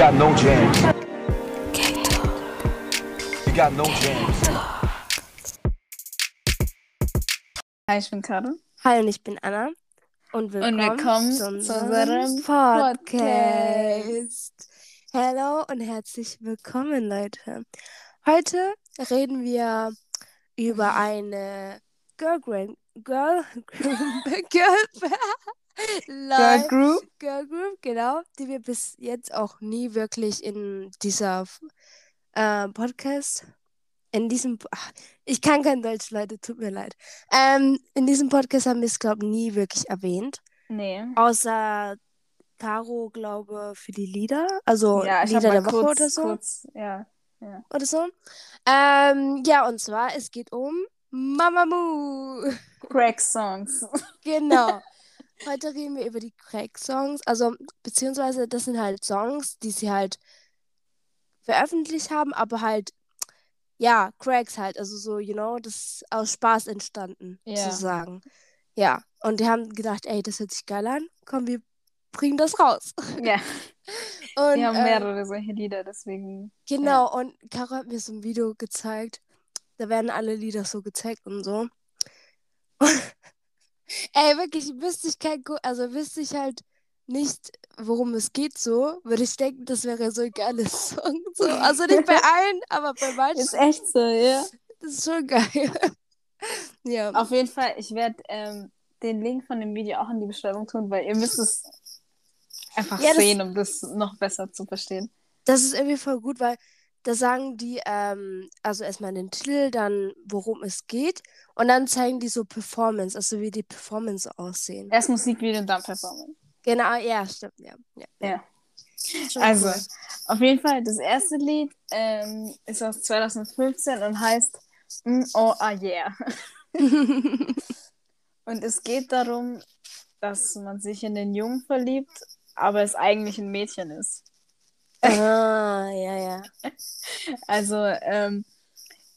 got no jams. You got no jams. Hi, ich bin Karin. Hi und ich bin Anna und willkommen, willkommen zu zu unserem unserem Podcast. Hallo und herzlich willkommen, Leute. Heute reden wir über eine Girl Grand Girl Girl Girl Group. Girl Group, genau, die wir bis jetzt auch nie wirklich in dieser äh, Podcast, in diesem, ach, ich kann kein Deutsch, Leute, tut mir leid. Ähm, in diesem Podcast haben wir es, glaube ich, nie wirklich erwähnt, Nee. außer Caro, glaube für die Lieder, also Ja, Lieder der Woche kurz, oder so. kurz, ja. ja. Oder so. Ähm, ja, und zwar, es geht um Mamamoo. Crack-Songs. Genau. Heute reden wir über die Crack-Songs. Also, beziehungsweise, das sind halt Songs, die sie halt veröffentlicht haben, aber halt, ja, Cracks halt. Also so, you know, das ist aus Spaß entstanden, Ja. sozusagen. Ja, und die haben gedacht, ey, das hört sich geil an. Komm, wir bringen das raus. Ja, Und, die haben äh, mehrere solche Lieder, deswegen. Genau, und Caro hat mir so ein Video gezeigt. Da werden alle Lieder so gezeigt und so. Ey, wirklich, wüsste ich kein, Gu- also wüsste ich halt nicht, worum es geht so, würde ich denken, das wäre so ein geiles Song. So. Also nicht bei allen, aber bei manchen. Ist echt so, ja. Das ist schon geil. ja. Auf jeden Fall, ich werde ähm, den Link von dem Video auch in die Beschreibung tun, weil ihr müsst es einfach Ja, sehen, um das noch besser zu verstehen. Das ist irgendwie voll gut, weil da sagen die, ähm, also erstmal den Titel, dann worum es geht und dann zeigen die so Performance, also wie die Performance aussehen. Erst Musikvideo und dann Performance. Genau, ja, stimmt, ja. ja. Ja. Also, cool. auf jeden Fall, das erste Lied ähm, ist aus 2015 und heißt mm, Oh Ah Yeah. Und es geht darum, dass man sich in den Jungen verliebt, aber es eigentlich ein Mädchen ist. Ah, ja, ja. Also ähm,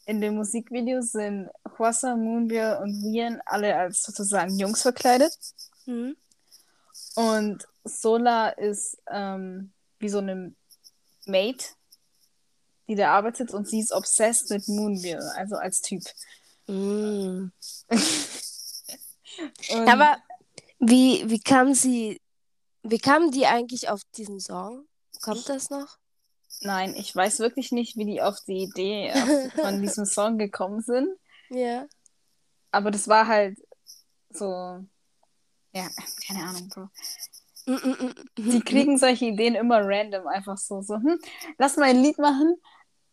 in dem Musikvideo sind Hwasa, Moonbeer und Wien alle als sozusagen Jungs verkleidet. Hm? Und Sola ist ähm, wie so eine Mate, die da arbeitet und sie ist obsessed mit Moonbeer, also als Typ. Mm. Aber wie, wie kam sie, wie kam die eigentlich auf diesen Song? Kommt das noch? nein, ich weiß wirklich nicht, wie die auf die Idee auf, von diesem Song gekommen sind. Ja. Aber das war halt so, ja, keine Ahnung, Bro. Die kriegen solche Ideen immer random, einfach so, so, hm, lass mal ein Lied machen,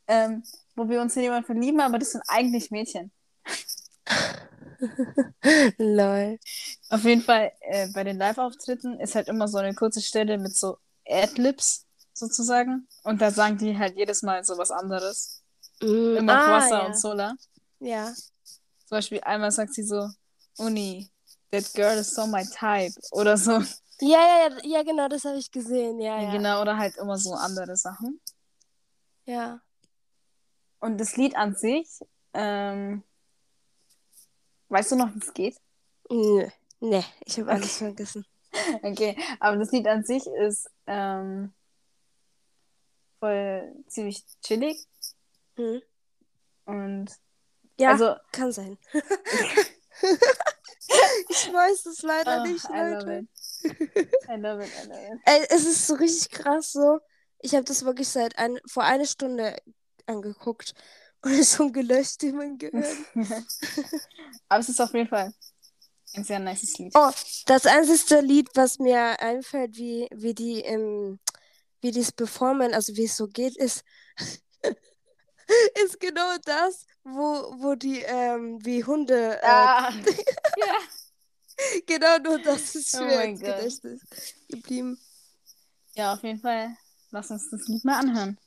ähm, wo wir uns in jemanden verlieben, aber das sind eigentlich Mädchen. Lol. Auf jeden Fall, äh, bei den Live-Auftritten ist halt immer so eine kurze Stelle mit so Adlibs sozusagen. Und da sagen die halt jedes Mal so was anderes. Mm, Immer ah, Wasser ja. und Sola. Ja. Zum Beispiel einmal sagt sie so, Uni, that girl is so my type. Oder so. Ja, ja, ja, genau, das habe ich gesehen. Ja, ja. Genau, oder halt immer so andere Sachen. Ja. Und das Lied an sich, ähm, weißt du noch, wie es geht? Nö. Nee, ich habe alles Okay. vergessen. Okay, aber das Lied an sich ist ähm, voll ziemlich chillig Hm? und Ja, also kann sein. ich weiß es leider oh, nicht, I love Leute. it. I love it, I love it. Ey, es ist so richtig krass so. Ich habe das wirklich seit ein, vor einer Stunde angeguckt und es schon gelöscht in mein Gehirn. aber es ist auf jeden Fall ein sehr nices Lied. Oh, das einzige Lied, was mir einfällt, wie, wie die im, wie die es performen, also wie es so geht, ist, ist genau das, wo, wo die ähm, wie Hunde, äh, Ah, ja. genau nur das ist Oh mir mein ins. Gedächtnis geblieben. ja, auf jeden Fall. Lass uns das Lied mal anhören.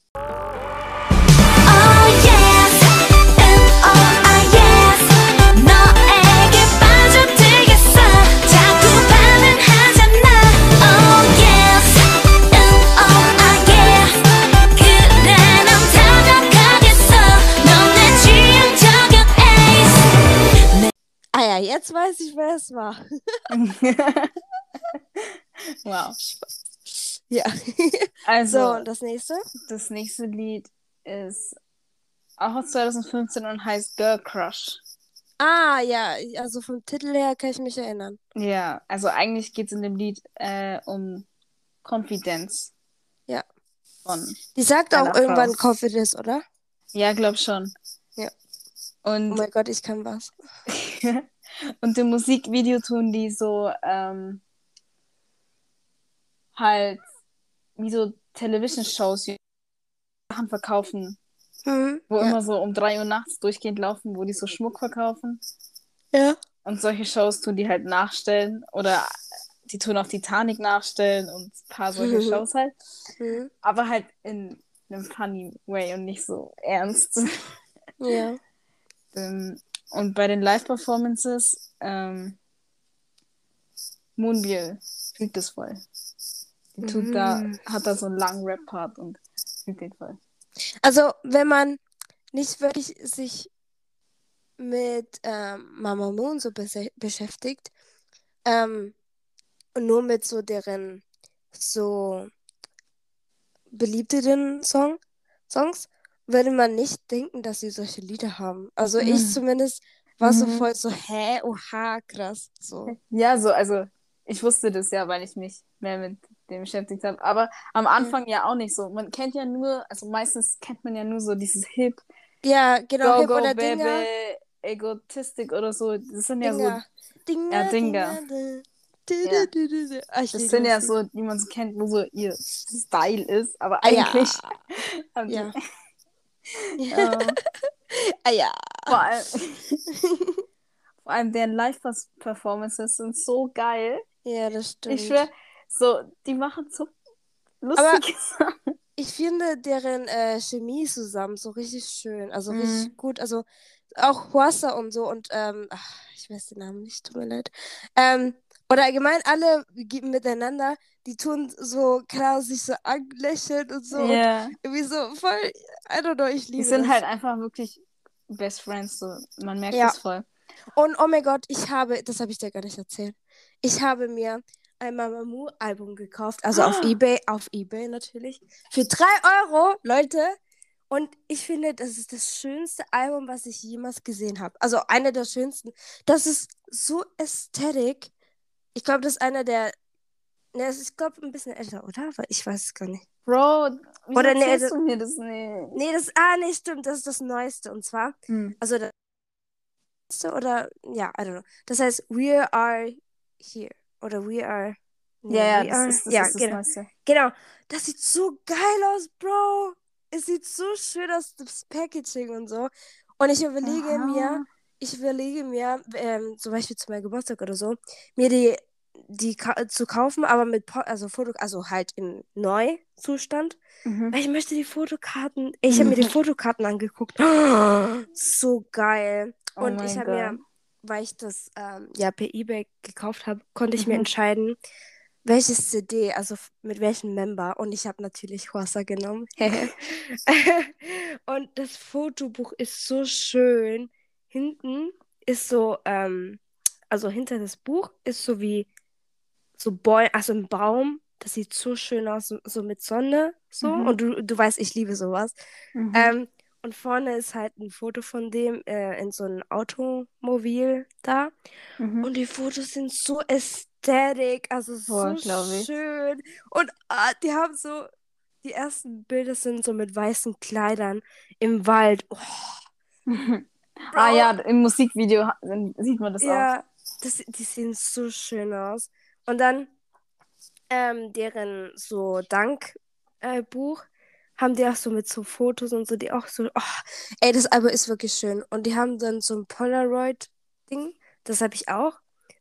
Jetzt weiß ich, wer es war. wow. Ja. Also, So, und das nächste? das nächste Lied ist auch aus 2015 und heißt Girl Crush. Ah, ja, also vom Titel her kann ich mich erinnern. Ja, also eigentlich geht es in dem Lied äh, um Confidence. Ja. Von. Die sagt auch Einer irgendwann Frau. Confidence, oder? Ja, glaub schon. Ja. Und, Oh mein Gott, ich kann was. und im Musikvideo tun die so ähm, halt wie so Television-Shows, die Sachen verkaufen, Mhm. wo ja. immer so um 3 Uhr nachts durchgehend laufen, wo die so Schmuck verkaufen. Ja. Und solche Shows tun die halt nachstellen oder die tun auch Titanic nachstellen und ein paar solche Mhm. Shows halt. Mhm. Aber halt in einem funny way und nicht so ernst. Ja. Ähm, und bei den Live-Performances, ähm, Moonbiel fühlt das voll. Die tut da, Mhm. hat da so einen langen Rap-Part und fühlt den voll. Also, wenn man nicht wirklich sich mit ähm, Mama Moon so bese- beschäftigt ähm, und nur mit so deren so beliebteren Song, Songs, würde man nicht denken, dass sie solche Lieder haben. Also ich Mhm. zumindest war so Mhm. voll so, hä, oha, krass, so. Ja, so, also ich wusste das ja, weil ich mich mehr mit dem beschäftigt habe. Aber am Anfang ja auch nicht so. Man kennt ja nur, also meistens kennt man ja nur so dieses Hip, Ja, genau, Go, Hip Go, oder Baby, Dinger. Egotistic oder so. Das sind ja so Dinger. Dinger, Ja, Dinger. Dinger. Ja. Ah, ich Das sind ja so, die man so kennt, wo so ihr Style ist, aber Ah, ja. eigentlich haben die, Ja. Ah ja. vor, allem, vor allem deren Live-Performances sind so geil. Ja, das stimmt. Ich schwör, so, die machen so lustige Sachen. Ich finde deren äh, Chemie zusammen so richtig schön. Also Mhm. richtig gut. Also auch Huasa und so und ähm, ach, ich weiß den Namen nicht, tut mir leid. Ähm, oder allgemein alle miteinander, die tun so, klar, sich so anlächeln und so. Und Ja. irgendwie so voll, I don't know, ich Die liebe sind das. halt einfach wirklich Best Friends, so. Man merkt Ja. das voll. Und oh mein Gott, ich habe, das habe ich dir gar nicht erzählt. Ich habe mir ein Mamamoo-Album gekauft, also auf Ah. Ebay, auf Ebay natürlich, für 3 Euro, Leute. Und ich finde, das ist das schönste Album, was ich jemals gesehen habe. Also einer der schönsten. Das ist so ästhetisch. Ich glaube, das ist einer der. Ne, es ist, ich glaube, ein bisschen älter, oder? Weil ich weiß es gar nicht. Bro, wieso Oder nee, das- du mir das nicht? Nee, das. Ah, nee, stimmt. Das ist das Neueste. Und zwar. Hm. Also das oder ja, I don't know. Das heißt We Are Here oder We Are. nee, Ja, ja, das are, ist das, ja, ist das genau. Neueste. Genau. Das sieht so geil aus, Bro. Es sieht so schön aus, das Packaging und so. Und ich überlege Aha. mir, ich überlege mir, ähm, zum Beispiel zu meinem Geburtstag oder so, mir die, die ka zu kaufen, aber mit po also Foto, also halt im Neuzustand. Mhm. Weil ich möchte die Fotokarten. Ich habe mir die Fotokarten angeguckt. So geil. Oh Und ich habe mir, weil ich das ähm, ja per eBay gekauft habe, konnte ich mir Mhm. entscheiden, welches CD, also mit welchem Member. Und ich habe natürlich Horsa genommen. Und das Fotobuch ist so schön. Hinten ist so, ähm, also hinter das Buch ist so wie so Bäume, also ein Baum. Das sieht so schön aus, so, so mit Sonne. So. Mhm. Und du, du weißt, ich liebe sowas. Mhm. Ähm, und vorne ist halt ein Foto von dem äh, in so einem Automobil da. Mhm. Und die Fotos sind so ästhetisch, also Boah, so schön. Und ah, die haben so, die ersten Bilder sind so mit weißen Kleidern im Wald. Oh, ah Bro. ja, im Musikvideo sieht man das auch. ja, das, die sehen so schön aus. Und dann ähm, deren so Dankbuch äh, haben die auch so mit so Fotos und so, die auch so, oh, ey, das Album ist wirklich schön. Und die haben dann so ein Polaroid-Ding, das habe ich auch.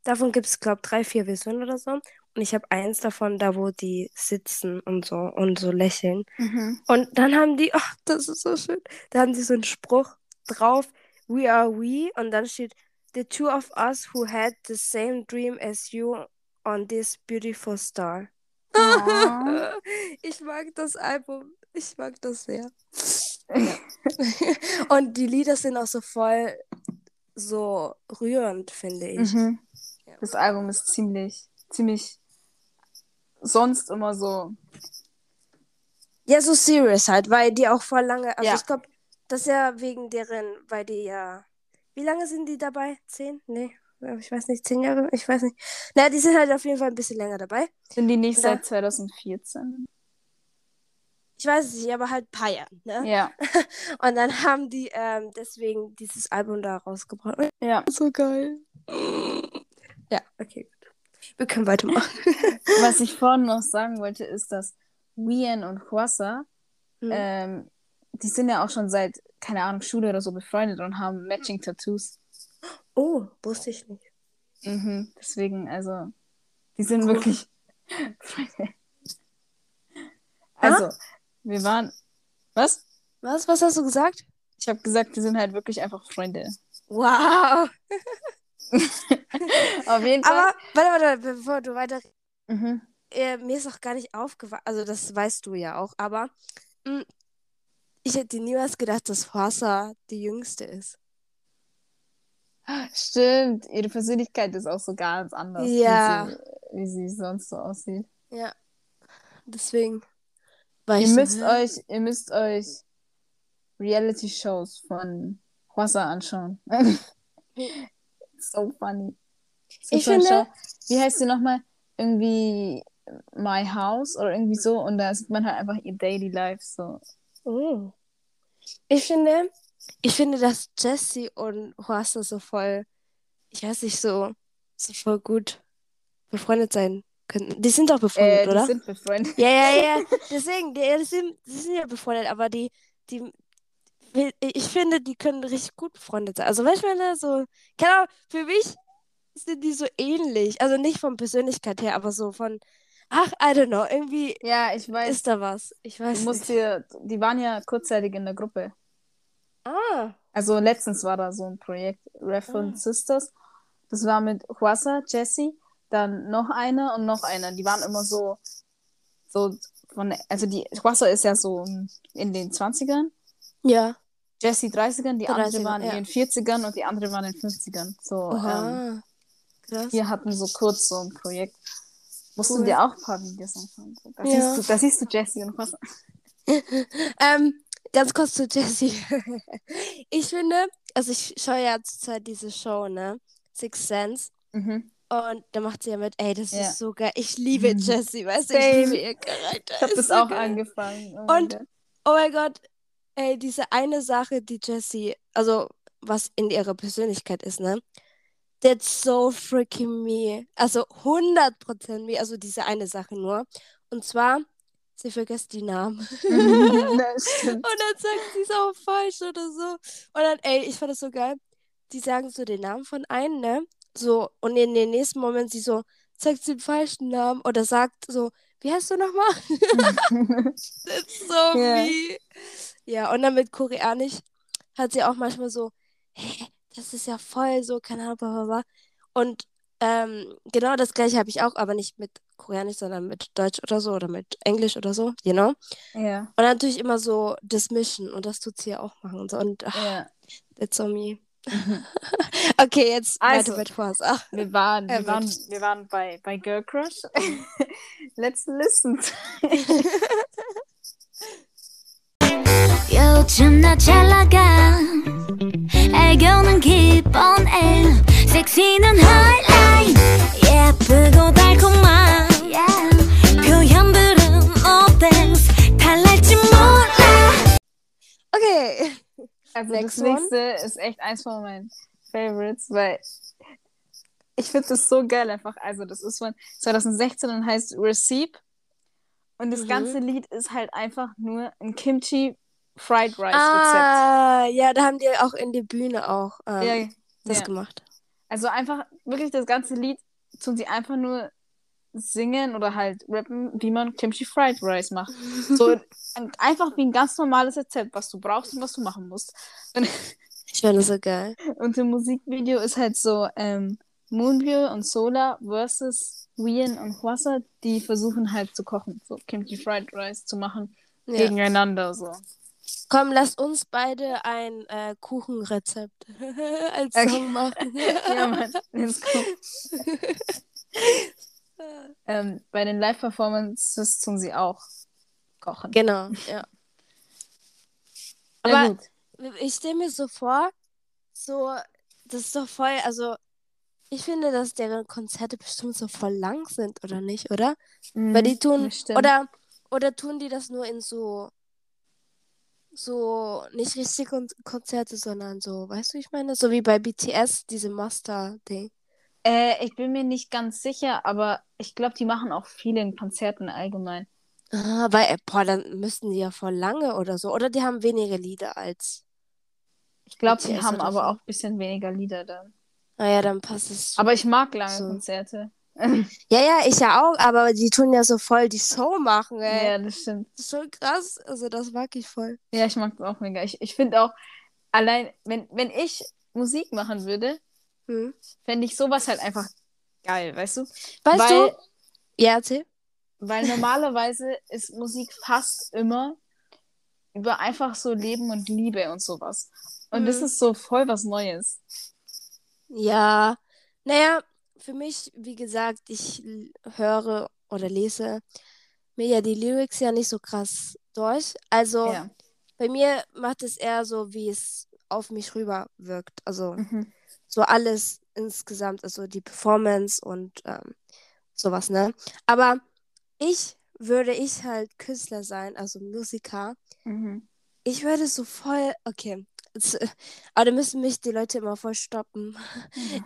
Davon gibt es, glaube ich, drei, vier Versionen oder so. Und ich habe eins davon, da wo die sitzen und so und so lächeln. Mhm. Und dann haben die, ach, das ist so schön. Da haben die so einen Spruch drauf, We are we. Und dann steht, The two of us who had the same dream as you on this beautiful star. Oh. Ich mag das Album. Ich mag das sehr. Und die Lieder sind auch so voll so rührend, finde ich. Mhm. Das Album ist ziemlich, ziemlich sonst immer so. Ja, so serious halt, weil die auch voll lange. Also Ja. ich glaube, das ist ja wegen deren, weil die ja. Wie lange sind die dabei? Zehn? Nee, ich weiß nicht, zehn Jahre? Ich weiß nicht. Naja, die sind halt auf jeden Fall ein bisschen länger dabei. Sind die nicht Ja. seit 2014? Ich weiß es nicht, aber halt ein paar Jahre. Ne? Ja. Und dann haben die ähm, deswegen dieses Album da rausgebracht. Ja. So geil. Ja, okay, gut. Wir können weitermachen. Was ich vorhin noch sagen wollte, ist, dass Wien und Huasa, Hm. ähm, die sind ja auch schon seit, keine Ahnung, Schule oder so befreundet und haben Matching Tattoos. oh, wusste ich nicht. Mhm. Deswegen, also, die sind Cool. wirklich Freunde. Also, wir waren. Was? Was? Was hast du gesagt? Ich habe gesagt, die sind halt wirklich einfach Freunde. Wow. Auf jeden Fall. Aber, warte, warte, bevor du weiter. Mhm. Äh, mir ist auch gar nicht aufgefallen, also das weißt du ja auch, aber mh, ich hätte niemals gedacht, dass Hwasa die Jüngste ist. Stimmt, ihre Persönlichkeit ist auch so ganz anders, Ja. wie, sie, wie sie sonst so aussieht. Ja. Deswegen Ihr ich so, müsst hä? euch, ihr müsst euch Reality-Shows von Hwasa anschauen. so funny. Ich finde- Show. Wie heißt sie nochmal? Irgendwie My House oder irgendwie so und da sieht man halt einfach ihr Daily Life so. Oh. Ich finde, ich finde, dass Jessie und Hwasa so voll, ich weiß nicht, so, so voll gut befreundet sein könnten. Die sind doch befreundet, Äh, die oder? sind befreundet. Ja, ja, ja. Deswegen, die, die, sind, die sind ja befreundet, aber die, die, ich finde, die können richtig gut befreundet sein. Also, weißt du, wenn so, keine Ahnung, für mich sind die so ähnlich. Also nicht von Persönlichkeit her, aber so von, ach, I don't know, irgendwie Ja, ich weiß. ist da was. Ich weiß Du musst nicht. dir, die waren ja kurzzeitig in der Gruppe. Ah, Also letztens war da so ein Projekt, Reference Ah. Sisters. Das war mit Huasa, Jessie, dann noch einer und noch einer. Die waren immer so, so von, also die Huasa ist ja so in den 20ern, ja. Jessie 30ern, die andere 30er, waren ja. in den 40ern und die andere waren in den 50ern. So, ähm, Oha. Krass. wir hatten so kurz so ein Projekt. Musst du Cool. dir auch ein paar Videos anschauen. Da, Ja. siehst du, da siehst du Jessie und Huasa. Ähm, ganz kurz zu Jessie. ich finde, also ich schaue ja zurzeit diese Show, ne? Six Sense. Mhm. Und da macht sie ja mit, ey, das Ja. ist so geil. Ich liebe Mhm. Jessie, weißt du? Ich liebe ihr Charakter. Ich habe das so auch geil. angefangen. Oh Und- Gott. Oh mein Gott, ey, diese eine Sache, die Jessie, also was in ihrer Persönlichkeit ist, ne? That's so freaking me. Also 100% me, also diese eine Sache nur. Und zwar, sie vergisst die Namen. Und dann sagt sie es auch falsch oder so. Und dann, ey, ich fand das so geil. Die sagen so den Namen von einem, ne? So, und in den nächsten Moment sie so, sagt sie den falschen Namen oder sagt so, wie heißt du nochmal? Ist so Ja. wie. Ja, und dann mit Koreanisch hat sie auch manchmal so, hä, das ist ja voll so, keine Ahnung, bla bla bla. Und ähm, genau das gleiche habe ich auch, aber nicht mit Koreanisch, sondern mit Deutsch oder so oder mit Englisch oder so, you know? ja, Und dann natürlich immer so Dismission und das tut sie ja auch machen. So. Und ach, ja. that's on me. okay, jetzt Also. weiter mit Force. Ach, Wir waren, Er wir waren, wird- wir waren bei, bei Girl Crush. Let's listen. 요즘 나 잘 나가 애교는 기본에 섹시는 하이라인 예쁘고 달콤한 표현들은 어때 달랄지 몰라 okay. Also Next das nächste ist echt eins von meinen Favorites, weil ich finde das so geil einfach. Also das ist von 2016 und heißt Receipt. Und das Mhm. ganze Lied ist halt einfach nur ein Kimchi Fried Rice Rezept. Ah, ja, da haben die auch in der Bühne auch ähm, Ja, das ja. gemacht. Also einfach wirklich das ganze Lied tun sie einfach nur singen oder halt rappen, wie man Kimchi Fried Rice macht. So ein- einfach wie ein ganz normales Rezept, was du brauchst und was du machen musst. Und, Ich finde das so geil. und im Musikvideo ist halt so ähm, Moonview und Sola versus Wien und Hwasa, die versuchen halt zu kochen, so Kimchi Fried Rice zu machen Ja. gegeneinander so. Komm, lasst uns beide ein äh, Kuchenrezept als Okay. Song machen. ja, Mann, let's go. Ähm, bei den Live-Performances tun sie auch kochen. Genau, ja. Aber ich stelle mir so vor, so, das ist doch voll, also ich finde, dass deren Konzerte bestimmt so voll lang sind, oder nicht, oder? Weil die tun, Mhm, oder, oder tun die das nur in so, so, nicht richtig Kon Konzerte, sondern so, weißt du, wie ich meine? So wie bei BTS, diese Master-Ding. Äh, ich bin mir nicht ganz sicher, aber ich glaube, die machen auch viele in Konzerten allgemein. Ah, weil, äh, boah, dann müssten die ja voll lange oder so. Oder die haben weniger Lieder als. Ich glaube, die haben aber so. auch ein bisschen weniger Lieder dann. Naja, dann passt es. Aber ich mag lange So. Konzerte. Ja, ja, ich ja auch, aber die tun ja so voll die Show machen, ey. Ja, das stimmt. Das ist schon krass. Also, das mag ich voll. Ja, ich mag das auch mega. Ich, ich finde auch, allein, wenn, wenn ich Musik machen würde, Hm. fände ich sowas halt einfach geil, weißt du? Weißt weil, du? Ja, erzähl. Weil normalerweise ist Musik fast immer über einfach so Leben und Liebe und sowas. Und das Mhm. ist so voll was Neues. Ja. Naja, für mich, wie gesagt, ich höre oder lese mir ja die Lyrics ja nicht so krass durch. Also, Ja. bei mir macht es eher so, wie es auf mich rüber wirkt. Also, Mhm. so alles insgesamt, also die Performance und ähm, sowas, ne? Aber ich würde ich halt Künstler sein, also Musiker. Mhm. Ich würde so voll, okay, aber da müssen mich die Leute immer voll stoppen.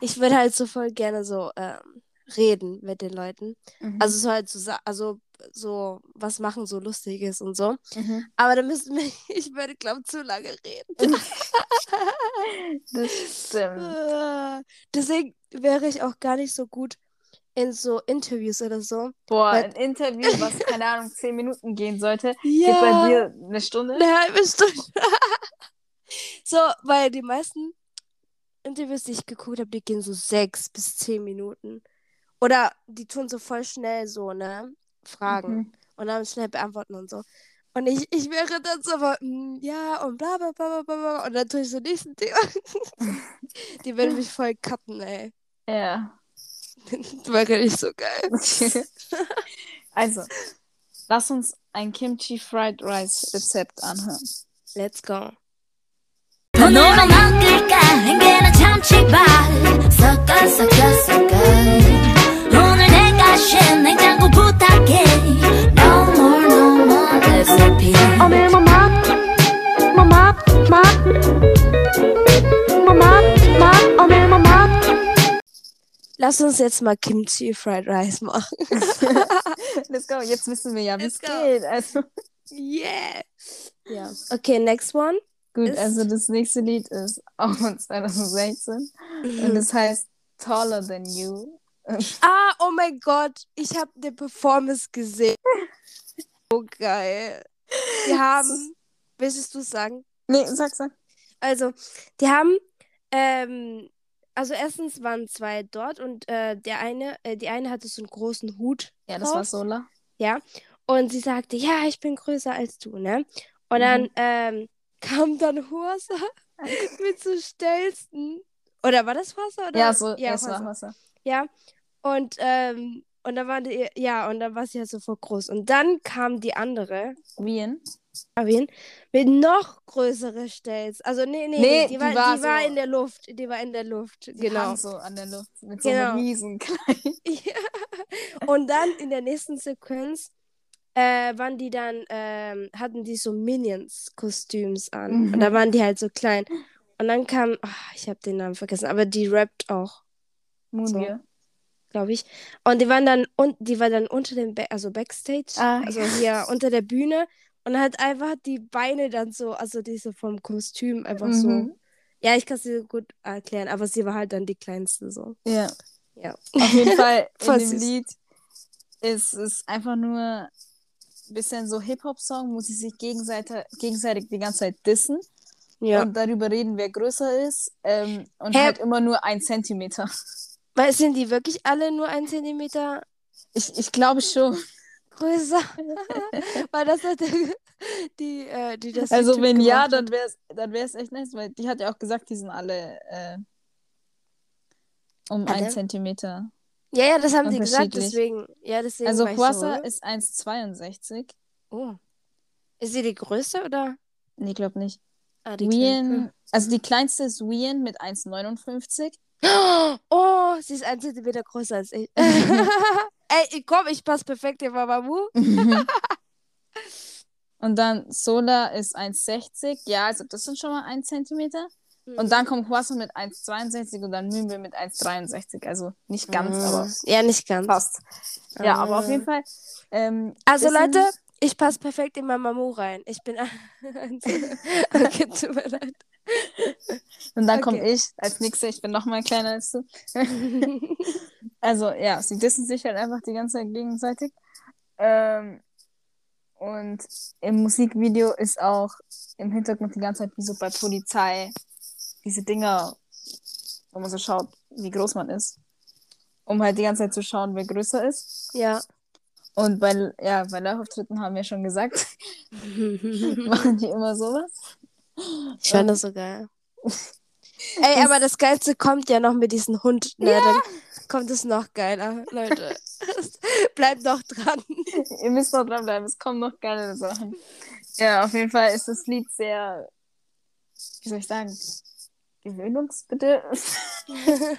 Ich würde halt so voll gerne so ähm, reden mit den Leuten. Mhm. Also so halt so, also so was machen, so Lustiges und so. Mhm. Aber da müssen mich, ich würde, glaube zu lange reden. Das stimmt. Äh, Deswegen wäre ich auch gar nicht so gut in so Interviews oder so. Boah, ein Interview, was, keine Ahnung, zehn Minuten gehen sollte, geht bei dir eine Stunde. eine halbe Stunde. So, weil die meisten Interviews, die ich geguckt habe, die gehen so sechs bis zehn Minuten. Oder die tun so voll schnell so, ne? Fragen. Mhm. Und dann schnell beantworten und so. Und ich, ich wäre dann so, aber, mm, ja, und bla bla bla bla bla. bla. Und dann tue ich so nächsten Thema. die werden mich voll cutten, ey. Ja. Das wäre nicht so geil. also, lass uns ein Kimchi Fried Rice Rezept anhören. Let's go. 번호로 바꿀까 행계는 참치발 섞어 섞어 섞어 오늘 내가 쉰 냉장고 부탁해 No more no more recipe 오늘 뭐맛 뭐맛 맛 뭐맛 맛 오늘 뭐맛 Lass uns jetzt mal Kimchi Fried Rice machen. Let's go. Jetzt wissen wir ja, wie es Let's go. geht. Also, Yeah. Ja. Okay, next one. Gut, Ist- also das nächste Lied ist auch von 2016 und es heißt Taller Than You. Ah, oh mein Gott. Ich habe eine Performance gesehen. So geil. Die haben, willst du es sagen? Nee, sag, sag. Also, die haben, ähm, also erstens waren zwei dort und äh, der eine, äh, die eine hatte so einen großen Hut Ja, das war drauf. Sola. Ja. Und sie sagte, ja, ich bin größer als du, ne? Und Mhm. dann ähm, kam dann Horsa mit so Stelzen. Oder war das Horsa? Oder? Ja, so, ja, es war Horsa. Wasser. Ja. Und, ähm, und dann war die, ja, und dann war sie halt so voll groß. Und dann kam die andere, Wien. Arvin, mit noch größere Stelz. Also, nee, nee, Nee, nee, die, die war, war die war so- in der Luft. Die war in der Luft. Die genau. hang so an der Luft mit so Genau. einem riesen Kleid. Ja. Und dann in der nächsten Sequenz äh, waren die dann, ähm, hatten die so Minions-Kostüms an. Mhm. Und da waren die halt so klein. Und dann kam, ach, ich habe den Namen vergessen, aber die rappt auch, Moongear. glaube ich. Und die waren dann, und die war dann unter dem, ba also Backstage, Ah, also hier unter der Bühne. Und hat einfach die Beine dann so, also diese vom Kostüm einfach so. Mhm. Ja, ich kann es dir gut erklären, aber sie war halt dann die kleinste so. Ja. Ja. Auf jeden Fall in dem süß. Lied ist es einfach nur bisschen so Hip-Hop-Song, wo sie sich gegenseitig, gegenseitig die ganze Zeit dissen Ja. und darüber reden, wer größer ist ähm, und Hä? halt immer nur ein Zentimeter. Weil sind die wirklich alle nur ein Zentimeter Ich, ich glaube schon. größer? weil das hat die, die, äh, die das Also YouTube wenn ja, dann wäre es dann wär's echt nice, weil die hat ja auch gesagt, die sind alle äh, um Alle? einen Zentimeter Ja, ja, das haben die gesagt, deswegen. Ja, deswegen Also so, Huasa ist 1,62. Oh. Ist sie die größte oder? Nee, glaub nicht. Ah, die Wien, also die kleinste ist Wien mit 1,59. kleine. Oh, sie ist ein Zentimeter größer als ich. Ey, komm, ich passe perfekt in Mamamoo. Und dann Sola ist 1,60. Ja, also das sind schon mal 1 Zentimeter. Mhm. Und dann kommt Huasa mit 1,62 und dann Mümbe mit 1,63. Also nicht ganz, Ah. aber Ja, nicht ganz. fast. Ja, aber auf Ah. jeden Fall. Ähm, Also, Leute, ich passe perfekt in Mamamoo rein. Ich bin. okay, tut mir leid. Und dann okay. komme ich als Nächste. Ich bin noch mal kleiner als du. Also ja, sie dissen sich halt einfach die ganze Zeit gegenseitig. Ähm, und im Musikvideo ist auch im Hintergrund die ganze Zeit wie so bei Polizei diese Dinger, wo man so schaut, wie groß man ist. Um halt die ganze Zeit zu schauen, wer größer ist. ja. Und bei, ja, bei Live-Auftritten haben wir schon gesagt, machen die immer sowas. Ich fand das so geil. Ey, aber das Geilste kommt ja noch mit diesem Hund. Ne, Dann kommt es noch geiler, Leute. Bleibt noch dran. Ihr müsst noch dranbleiben, es kommen noch geile Sachen. Ja, auf jeden Fall ist das Lied sehr, wie soll ich sagen, gewöhnungsbedürftig.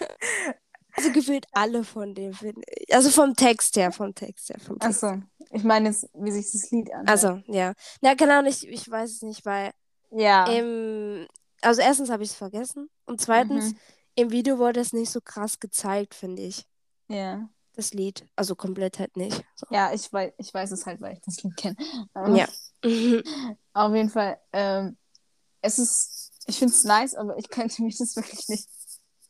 Also gefühlt alle von dem, finde ich. Also vom Text her, vom Text her. Vom Text. Achso, ich meine, jetzt, wie sich das Lied anhört. Also, ja. Na, genau, nicht, ich weiß es nicht, weil ja. im, also erstens habe ich es vergessen und zweitens, Mhm. im Video wurde es nicht so krass gezeigt, finde ich, Ja. das Lied. Also komplett halt nicht. So. Ja, ich weiß, ich weiß es halt, weil ich das Lied kenne. Ja. Auf jeden Fall, ähm, es ist, ich finde es nice, aber ich könnte mich das wirklich nicht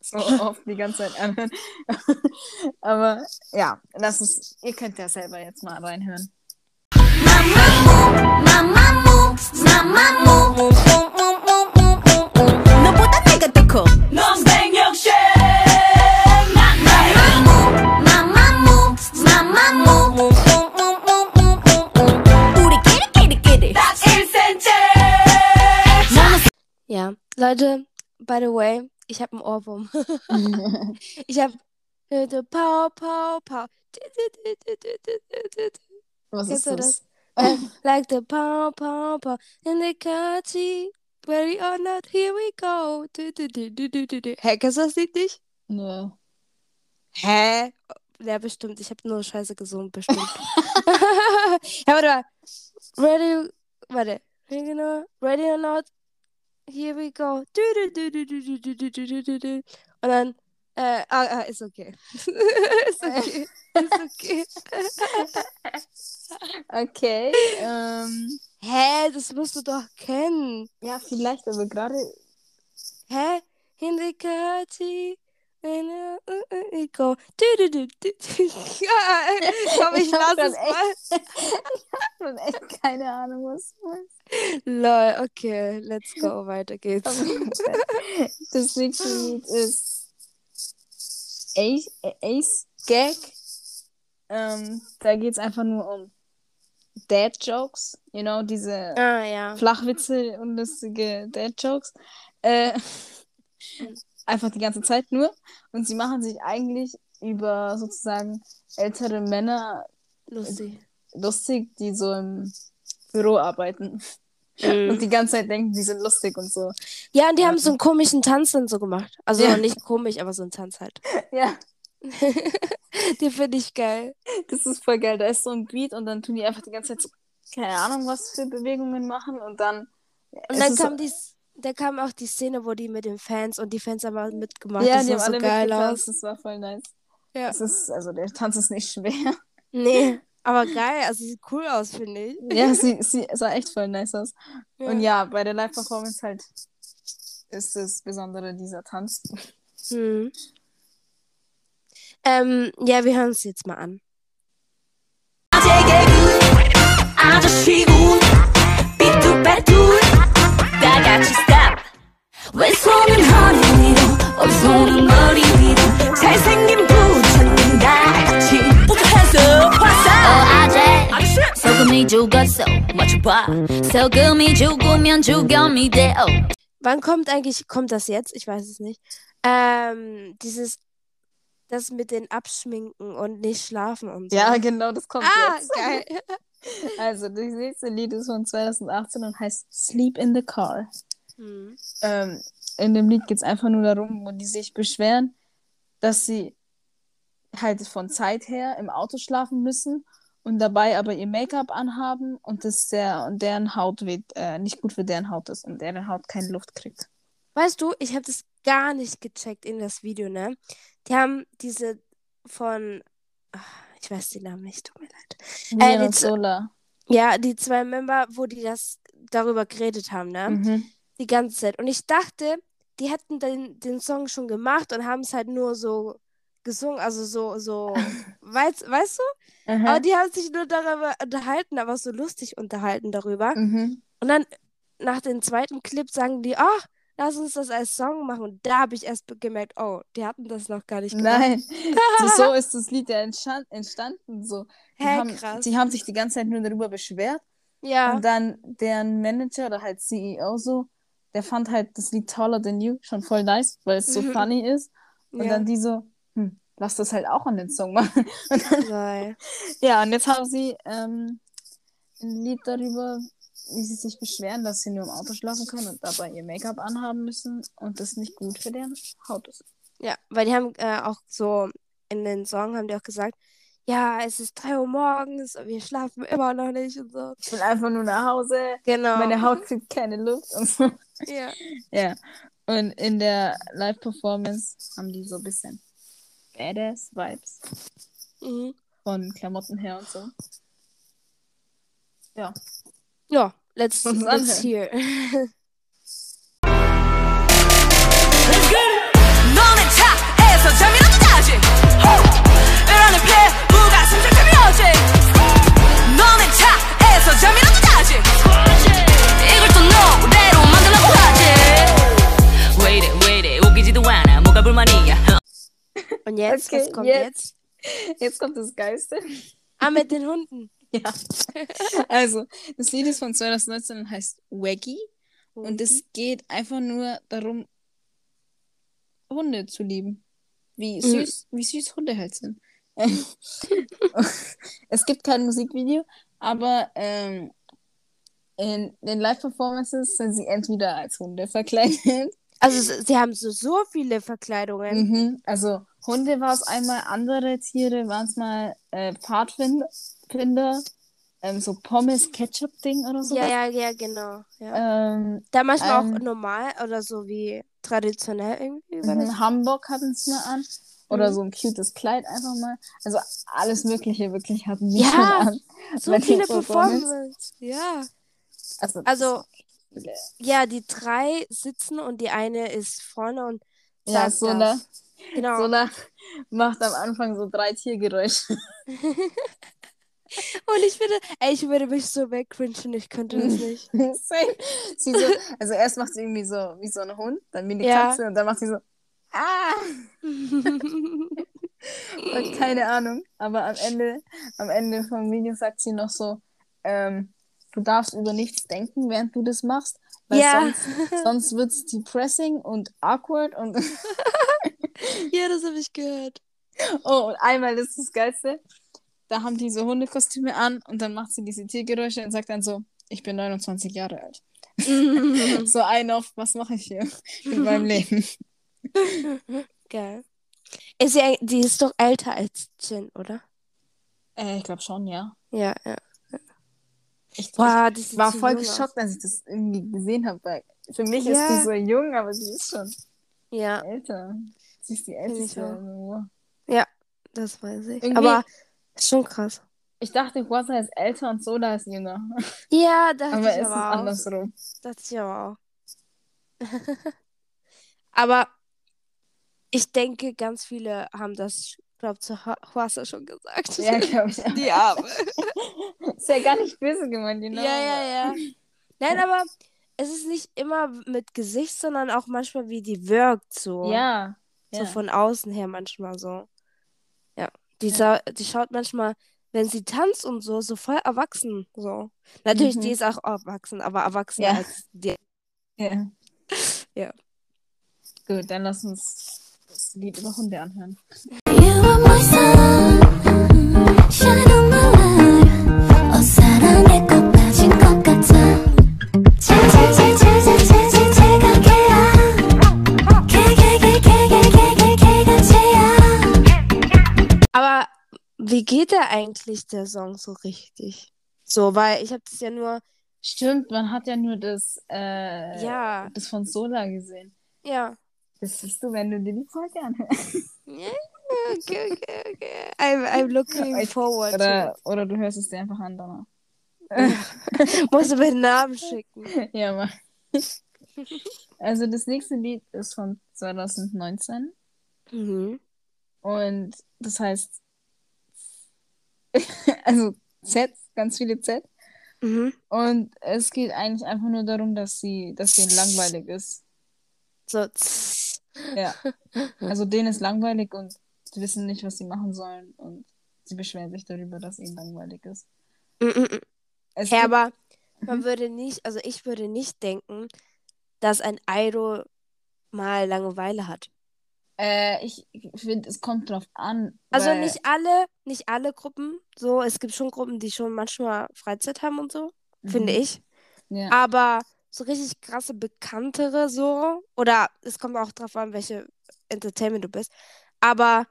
so oft die ganze Zeit anhören. aber ja, das ist, ihr könnt ja selber jetzt mal reinhören. Mamamoo, Mamamoo, Mamamoo, Mamamoo, Mamamoo, Mamamoo, Mamamoo, Mamamoo, Leute, by the way, ich habe einen Ohrwurm. ich habe Pow, pow, pow. Was Kennst ist du das? Äh, like the pow, pow, pow in the country. Ready or not, here we go. Du, du, du. Hä, kennst du das Lied nicht? Nö. Hä? Ja, bestimmt. Ich habe nur Scheiße gesungen, bestimmt. ja, warte mal. Ready, warte. Ready or not, here we go. Und dann, äh, ah, ah, ist okay. ist okay. ist okay. okay, ähm. Hä, das musst du doch kennen. Ja, vielleicht, aber gerade. Hä? Hindikati, go. Du, komm, ich Ich hab lass es mal. Ich habe echt keine Ahnung, was du meinst. Lol, okay, let's go, weiter geht's. Das nächste Lied ist Ace, Ace Gag. Ähm, da geht es einfach nur um Dad Jokes, you know, diese Ah, ja. Flachwitze und lustige Dad Jokes. Äh, einfach die ganze Zeit nur. Und sie machen sich eigentlich über sozusagen ältere Männer Lustig. lustig, die so im Büro arbeiten Mhm. und die ganze Zeit denken, die sind lustig und so. Ja, und die haben so einen komischen Tanz dann so gemacht. Also Ja. nicht komisch, aber so ein Tanz halt. Ja, Den finde ich geil. das ist voll geil. Da ist so ein Beat und dann tun die einfach die ganze Zeit so, keine Ahnung, was für Bewegungen machen und dann. Und dann kam die, da kam auch die Szene, wo die mit den Fans und die Fans haben auch mitgemacht. ja, das die sah haben so alle geil mitgetanzt, aus. das war voll nice. Ja. Es ist, also der Tanz ist nicht schwer. Nee, aber geil. Also sieht cool aus, finde ich. ja, sie, sie sah echt voll nice aus. Ja. Und ja, bei der Live-Performance halt ist das Besondere dieser Tanz. Hm. Ähm, ja, wir hören es jetzt mal an. 아저씨군 삐뚤빼뚤 다 같이 stop 왼손은 허리 위로 오른손은 머리 위로 잘생긴 부처님 다 같이 Put your hands up 화사 어 아재 소금이 죽었어 맞춰봐 소금이 죽으면 죽음이 돼요 Wann kommt eigentlich, kommt das jetzt? Ich weiß es nicht. Ähm, dieses das mit den Abschminken und nicht schlafen und so. Ja, genau, das kommt Ah, jetzt. geil. Also, das nächste Lied ist von 2018 und heißt Sleep in the Car. Hm. Ähm, in dem Lied geht es einfach nur darum, wo die sich beschweren, dass sie halt von Zeit her im Auto schlafen müssen und dabei aber ihr Make-up anhaben und das der und deren Haut weht, äh, nicht gut für deren Haut ist und deren Haut keine Luft kriegt. Weißt du, ich habe das gar nicht gecheckt in das Video, ne? Die haben diese von, ah, ich weiß den Namen nicht, tut mir leid. Nier die. Ja, die zwei Member, wo die das darüber geredet haben, ne? Mhm. Die ganze Zeit. Und ich dachte, die hätten den, den Song schon gemacht und haben es halt nur so gesungen, also so, so, weißt, weißt du? Aha. Aber die haben sich nur darüber unterhalten, aber so lustig unterhalten darüber. Mhm. Und dann nach dem zweiten Clip sagen die, ach, lass uns das als Song machen. Und da habe ich erst gemerkt, oh, die hatten das noch gar nicht gemacht. Nein, so, ist das Lied ja entstand, entstanden. So. Die, Hä, haben, krass. die haben sich die ganze Zeit nur darüber beschwert Ja, und dann deren Manager oder halt CEO so, der fand halt das Lied Taller Than You schon voll nice, weil es so Mhm. funny ist. Und ja. dann die so, hm, lass das halt auch an den Song machen. Und dann, ja, und jetzt haben sie ähm, ein Lied darüber, wie sie sich beschweren, dass sie nur im Auto schlafen können und dabei ihr Make-up anhaben müssen und das nicht gut für deren Haut ist. Ja, weil die haben äh, auch so in den Song haben die auch gesagt, ja, es ist 3 Uhr morgens und wir schlafen immer noch nicht und so. Ich will einfach nur nach Hause. Genau. Meine Haut kriegt keine Luft und so. Ja. Ja. Und in der Live-Performance haben die so ein bisschen Badass-Vibes Mhm. von Klamotten her und so. Ja. Ja, let's, let's hear. 너는 Und jetzt, Okay, was kommt jetzt. jetzt? Jetzt kommt das Geiste. Ah, mit den Hunden. Ja. Also, das Lied ist von 2019 und heißt Waggy. Und es geht einfach nur darum, Hunde zu lieben. Wie süß, wie süß Hunde halt sind. es gibt kein Musikvideo, aber ähm, in den Live-Performances sind sie entweder als Hunde verkleidet. Also sie haben so, so viele Verkleidungen. Mhm. Also Hunde war es einmal, andere Tiere waren es mal äh, Pfadfinder, Finder, ähm, so Pommes-Ketchup-Ding oder so. Ja, ja, ja, genau. Ja. Ähm, Da manchmal ähm, auch normal oder so wie traditionell irgendwie. Das? Mhm, Hamburg hatten es mal an. Oder Mhm. so ein cutes Kleid einfach mal. Also alles Mögliche wirklich hatten die Ja, schon an. So viele Performance. Ja. Also, Also, ja, die drei sitzen und die eine ist vorne und ja, so das. eine, Genau. so eine macht am Anfang so drei Tiergeräusche. Und ich finde, ey, ich würde mich so wegcringen, ich könnte das nicht. Sie so, also erst macht sie irgendwie so wie so ein Hund, dann wie eine Ja. Katze und dann macht sie so, ah, und keine Ahnung. Aber am Ende, am Ende vom Video sagt sie noch so, ähm, du darfst über nichts denken, während du das machst, weil Ja. sonst, sonst wird es depressing und awkward und ja, das habe ich gehört. oh, und einmal ist das Geilste, da haben die so Hundekostüme an und dann macht sie diese Tiergeräusche und sagt dann so, ich bin 29 Jahre alt. So ein auf, was mache ich hier mit meinem Leben? Geil. Ist sie, eig- die ist doch älter als Jin, oder? Äh, ich glaube schon, ja. Ja, ja. Ich, Boah, ich war voll geschockt, als ich das irgendwie gesehen habe, für mich Ja. ist die so jung, aber sie ist schon Ja, älter. Sie ist die älteste. Also. das weiß ich. Irgendwie- Aber ist schon krass. Ich dachte, Huasa ist älter und Soda ist jünger. Ja, dachte Aber ich es ist aber auch. andersrum. Dachte ich aber auch. aber ich denke, ganz viele haben das, glaube zu Hu- Huasa schon gesagt. Ja, glaube ich. auch. Die Arme. Ist ja gar nicht böse gemeint, genau. Ja, ja, ja. Nein, aber es ist nicht immer mit Gesicht, sondern auch manchmal, wie die wirkt, so. Ja. So ja. von außen her manchmal so. Ja. Die, sa- die schaut manchmal, wenn sie tanzt und so, so voll erwachsen. So. Natürlich, Mhm. die ist auch erwachsen, aber erwachsener Ja. als die. ja. Ja. Gut, dann lass uns das Lied über Hunde anhören. Aber wie geht da eigentlich der Song so richtig? So, weil ich habe das ja nur. Stimmt, man hat ja nur das, äh, ja. das von Sola gesehen. Ja. Das siehst du, wenn du dir die Folge anhörst. Okay, okay, okay. I'm, I'm looking forward to Oder, oder du hörst es dir einfach an danach. Musst du mir den Namen schicken. Ja, Mann. Also das nächste Lied ist von 2019 Mhm. und das heißt, also Z, ganz viele Z. Mhm. Und es geht eigentlich einfach nur darum, dass sie, dass denen langweilig ist. So. Ja. Also denen ist langweilig und sie wissen nicht, was sie machen sollen und sie beschweren sich darüber, dass ihnen langweilig ist. Mm, mm, mm. Es aber man würde nicht, also ich würde nicht denken, dass ein Idol mal Langeweile hat. äh, ich finde, es kommt drauf an. Also nicht alle, nicht alle Gruppen. So, es gibt schon Gruppen, die schon manchmal Freizeit haben und so, finde Mhm. ich. Ja. Aber so richtig krasse Bekanntere so, oder es kommt auch drauf an, welche Entertainment du bist. Aber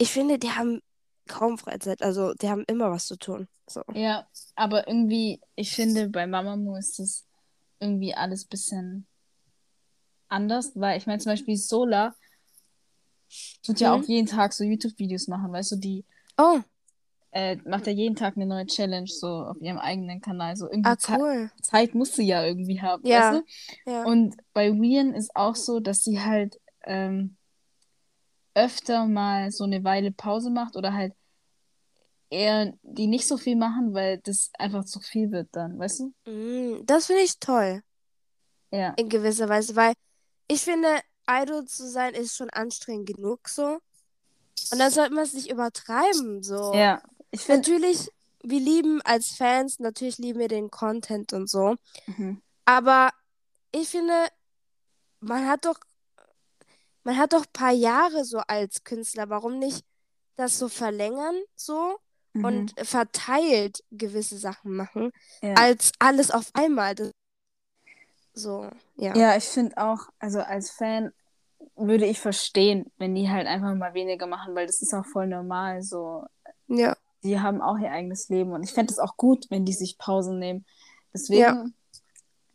ich finde, die haben kaum Freizeit. Also die haben immer was zu tun. So. Ja, aber irgendwie, ich finde, bei Mamamoo ist das irgendwie alles bisschen anders, weil ich meine, zum Beispiel Sola tut ja Mhm. auch jeden Tag so YouTube-Videos machen, weißt du, die Oh, äh, macht ja jeden Tag eine neue Challenge so auf ihrem eigenen Kanal. So irgendwie ah, Ze- cool. Zeit muss sie ja irgendwie haben, Ja. weißt Ja. du? Und bei Wien ist auch so, dass sie halt ähm, öfter mal so eine Weile Pause macht oder halt eher die nicht so viel machen, weil das einfach zu viel wird dann, weißt du? Mm, das finde ich toll. Ja. In gewisser Weise, weil ich finde, Idol zu sein ist schon anstrengend genug so. Und dann sollte man es nicht übertreiben, so. Ja, ich finde. Natürlich, wir lieben als Fans, natürlich lieben wir den Content und so. Mhm. Aber ich finde, man hat doch, man hat doch ein paar Jahre so als Künstler. Warum nicht das so verlängern, so? Mhm. Und verteilt gewisse Sachen machen, Ja. als alles auf einmal. Das, so, ja. Ja, ich finde auch, also als Fan würde ich verstehen, wenn die halt einfach mal weniger machen, weil das ist auch voll normal. So, Ja. die haben auch ihr eigenes Leben und ich fände es auch gut, wenn die sich Pausen nehmen. Deswegen Ja.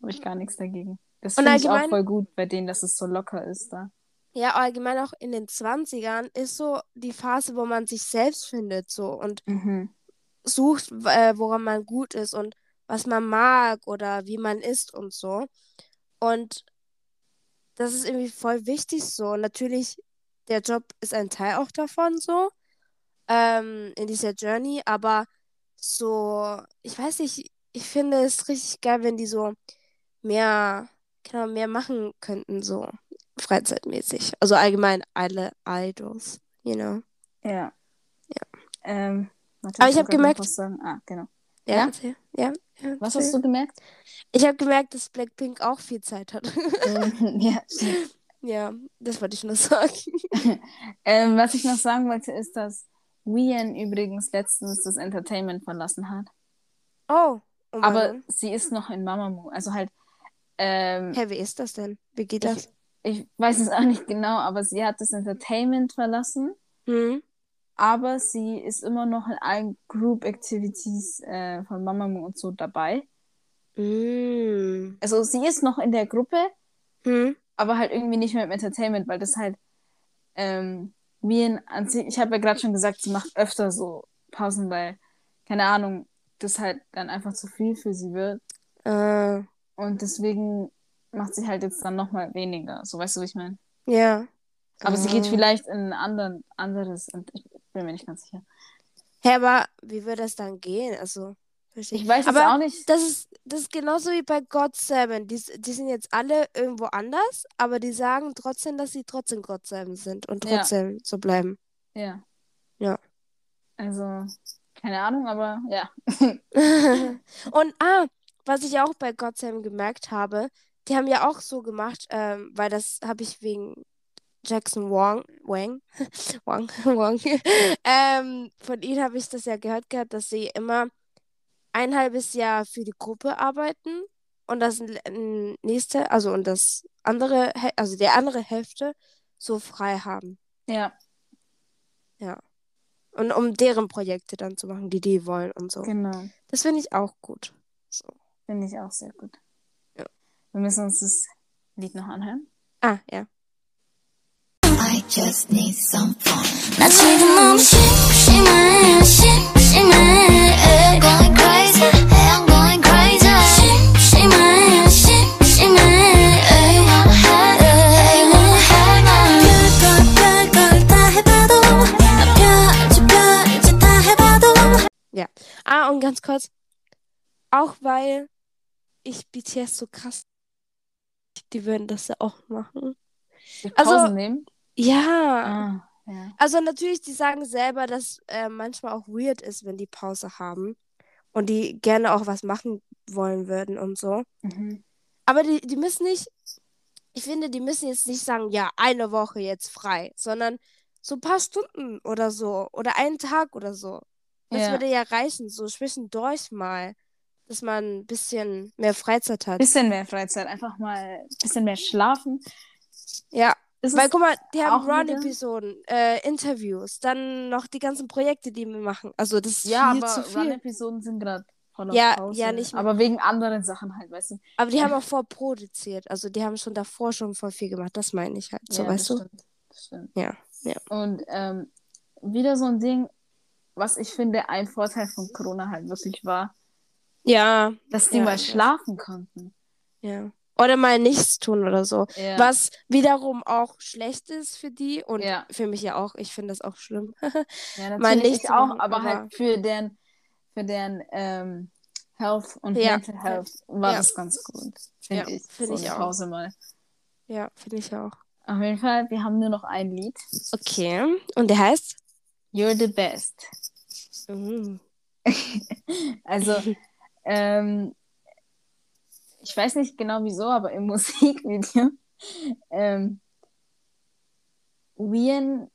habe ich gar nichts dagegen. Das finde ich auch voll gut bei denen, dass es so locker ist da. Ja, allgemein auch in den 20ern ist so die Phase, wo man sich selbst findet, so und Mhm. sucht, äh, woran man gut ist und was man mag oder wie man ist und so. Und das ist irgendwie voll wichtig so. Und natürlich, der Job ist ein Teil auch davon so, ähm, in dieser Journey, aber so, ich weiß nicht, ich finde es richtig geil, wenn die so mehr, genau, mehr machen könnten, so freizeitmäßig. Also allgemein alle Idols, you know. Ja. Ja. Ähm, warte, Aber ich wollte hab grad noch gemerkt-. Ah, genau. Ja, Ja? erzähl. Ja, ja, Was erzähl. hast du gemerkt? Ich habe gemerkt, dass Blackpink auch viel Zeit hat. Ja, stimmt. ja, das wollte ich nur sagen. Ähm, was ich noch sagen wollte, ist, dass Wien übrigens letztens das Entertainment verlassen hat. Oh, und Aber warum? sie ist noch in Mamamoo. Also halt, ähm, Hä, wie ist das denn? Wie geht das? Ich weiß es auch nicht genau, aber sie hat das Entertainment verlassen. Hm? Aber sie ist immer noch in allen Group Activities äh, von Mamamoo und so dabei. Mm. Also sie ist noch in der Gruppe, Hm? aber halt irgendwie nicht mehr im Entertainment, weil das halt ähm, Wien an sich, ich habe ja gerade schon gesagt, sie macht öfter so Pausen, weil, keine Ahnung, das halt dann einfach zu viel für sie wird. Äh, Und deswegen macht sie halt jetzt dann nochmal weniger. So, weißt du, wie ich meine? ja. Aber sie geht Ah. vielleicht in ein anderen, anderes, und ich bin mir nicht ganz sicher. Hä, aber wie wird das dann gehen? Also, verstehe Ich weiß es aber auch nicht. Das ist, das ist genauso wie bei God Seven. Die, die sind jetzt alle irgendwo anders, aber die sagen trotzdem, dass sie trotzdem God Seven sind und Ja. trotzdem so bleiben. Ja. Ja. Also, keine Ahnung, aber ja. Und ah, was ich auch bei God Seven gemerkt habe, die haben ja auch so gemacht, ähm, weil das habe ich wegen Jackson Wang, Wang, Wang, Wang, ähm, von ihnen habe ich das ja gehört gehabt, dass sie immer ein halbes Jahr für die Gruppe arbeiten und das nächste, also und das andere, also die andere Hälfte so frei haben. Ja. Und um deren Projekte dann zu machen, die die wollen und so. Genau. Das finde ich auch gut. So. Finde ich auch sehr gut. Ja. Wir müssen uns das Lied noch anhören. Ah, ja. I just need some fun. 나 지금 너무 심심해, 심심해. Going crazy, I'm going crazy. 심심해, 심심해. Wanna have it, wanna have it. 별걸 별걸 다 해봐도 나 별짓 별짓 다 해봐도 Ah, und ganz kurz. Auch weil ich BTS so krass. die würden das ja auch machen. Die Also- nehmen. Ja. Ah, ja. Also natürlich, die sagen selber, dass äh, manchmal auch weird ist, wenn die Pause haben. Und die gerne auch was machen wollen würden und so. Mhm. Aber die, die müssen nicht, ich finde, die müssen jetzt nicht sagen, ja, eine Woche jetzt frei, sondern so ein paar Stunden oder so. Oder einen Tag oder so. Das Ja. würde ja reichen, so zwischendurch mal, dass man ein bisschen mehr Freizeit hat. Bisschen mehr Freizeit, einfach mal ein bisschen mehr schlafen. Ja, Das weil guck mal, die haben Run-Episoden, äh, Interviews, dann noch die ganzen Projekte, die wir machen. Also das ist ja, viel aber zu viel. Run-Episoden sind gerade voll auf Ja, Pause. ja, nicht mehr. Aber wegen anderen Sachen halt, weißt du. Aber die haben auch vorproduziert. Also die haben schon davor schon voll viel gemacht. Das meine ich halt. So, ja, weißt das du? Stimmt. Das stimmt. Ja, ja. Und ähm, wieder so ein Ding, was ich finde, ein Vorteil von Corona halt wirklich war, Ja, dass die Ja, mal schlafen konnten. ja. Oder mal nichts tun oder so. Ja. Was wiederum auch schlecht ist für die und Ja. für mich ja auch. Ich finde das auch schlimm. Ja, mal nichts auch, machen, aber, aber- halt für deren, für deren ähm, Health und. Mental Health war das ganz gut, finde Ja, ich. finde so ich auch. Pause mal. ja, finde ich auch. Auf jeden Fall, wir haben nur noch ein Lied. Okay. Und der heißt? You're the best. Mhm. Also, ähm, ich weiß nicht genau wieso, aber im Musikvideo, ähm, Wien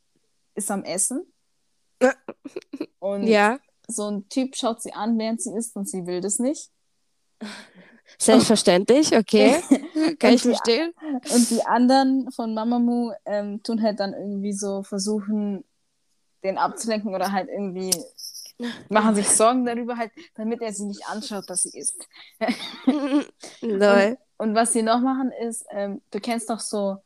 ist am Essen und Ja, so ein Typ schaut sie an, während sie isst und sie will das nicht. selbstverständlich. Okay. Kann ich verstehen. Und die anderen von Mamamoo ähm, tun halt dann irgendwie so versuchen, den abzulenken oder halt irgendwie machen sich Sorgen darüber halt, damit er sie nicht anschaut, dass sie isst. Lol. Und was sie noch machen ist, ähm, du kennst doch so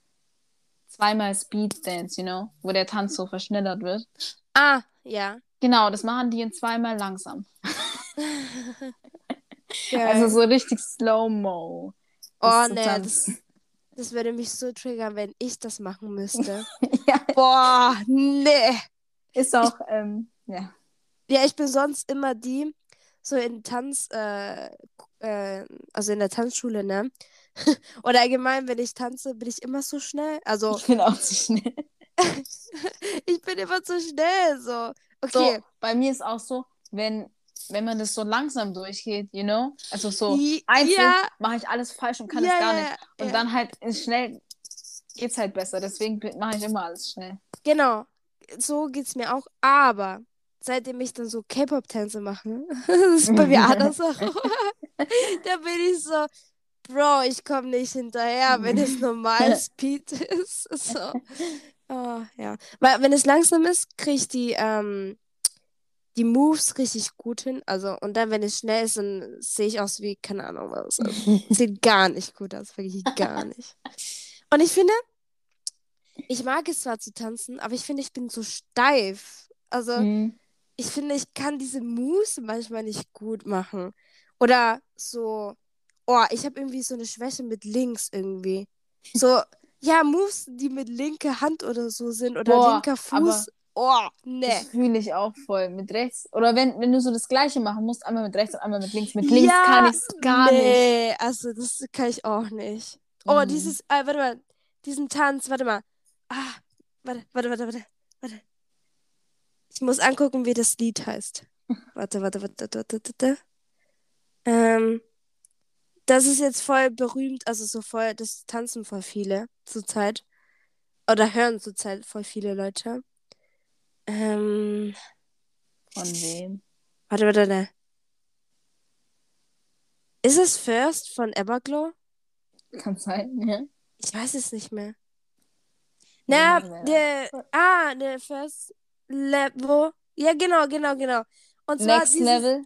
zweimal Speed Dance, you know, wo der Tanz so verschnellert wird. Ah, ja. Genau, das machen die in zweimal langsam. Also so richtig Slow-Mo. oh nee, das, das würde mich so triggern, wenn ich das machen müsste. ja, Boah, nee. ist auch, ähm, ja. Ja, ich bin sonst immer die, so in Tanz, äh, äh, also in der Tanzschule, ne? Oder allgemein, wenn ich tanze, bin ich immer so schnell. Also, Ich bin auch zu schnell. ich bin immer zu schnell, so. So, Okay. bei mir ist auch so, wenn, wenn man das so langsam durchgeht, you know, also so I- einzeln ja. mache ich alles falsch und kann ja, es gar ja, nicht. Und ja. dann halt schnell geht's halt besser. Deswegen mache ich immer alles schnell. Genau. So geht's mir auch. Aber seitdem ich dann so K-Pop-Tänze mache, das ist bei mir anders auch. da bin ich so, Bro, ich komme nicht hinterher, wenn es normal Speed ist. So. Oh, ja. Weil wenn es langsam ist, kriege ich die, ähm, die Moves richtig gut hin. Also, und dann, wenn es schnell ist, dann sehe ich aus wie, keine Ahnung was. Also, sieht gar nicht gut aus, wirklich gar nicht. Und ich finde, ich mag es zwar zu tanzen, aber ich finde, ich bin so steif. Also, Mhm. Ich finde, ich kann diese Moves manchmal nicht gut machen. Oder so, oh, ich habe irgendwie so eine Schwäche mit links irgendwie. So, ja, Moves, die mit linker Hand oder so sind oder Boah, linker Fuß. Oh, nee. Das fühle ich auch voll mit rechts. Oder wenn, wenn du so das Gleiche machen musst, einmal mit rechts und einmal mit links. Mit links Ja, kann ich es gar nicht. nee, also das kann ich auch nicht. Oh, Mhm. dieses, äh, warte mal, diesen Tanz, warte mal. Ah, warte, warte, warte, warte, warte. Ich muss angucken, wie das Lied heißt. Warte, warte, warte, warte, warte, warte. Ähm, das ist jetzt voll berühmt, also so voll, das tanzen voll viele zurzeit. Oder hören zurzeit voll viele Leute. Ähm, Von wem? warte, warte, warte. Ist es First von Everglow? Kann sein, ja. Ich weiß es nicht mehr. Na, ja. der, ah, der First Level Ja, genau, genau, genau. Und zwar Next dieses, Level.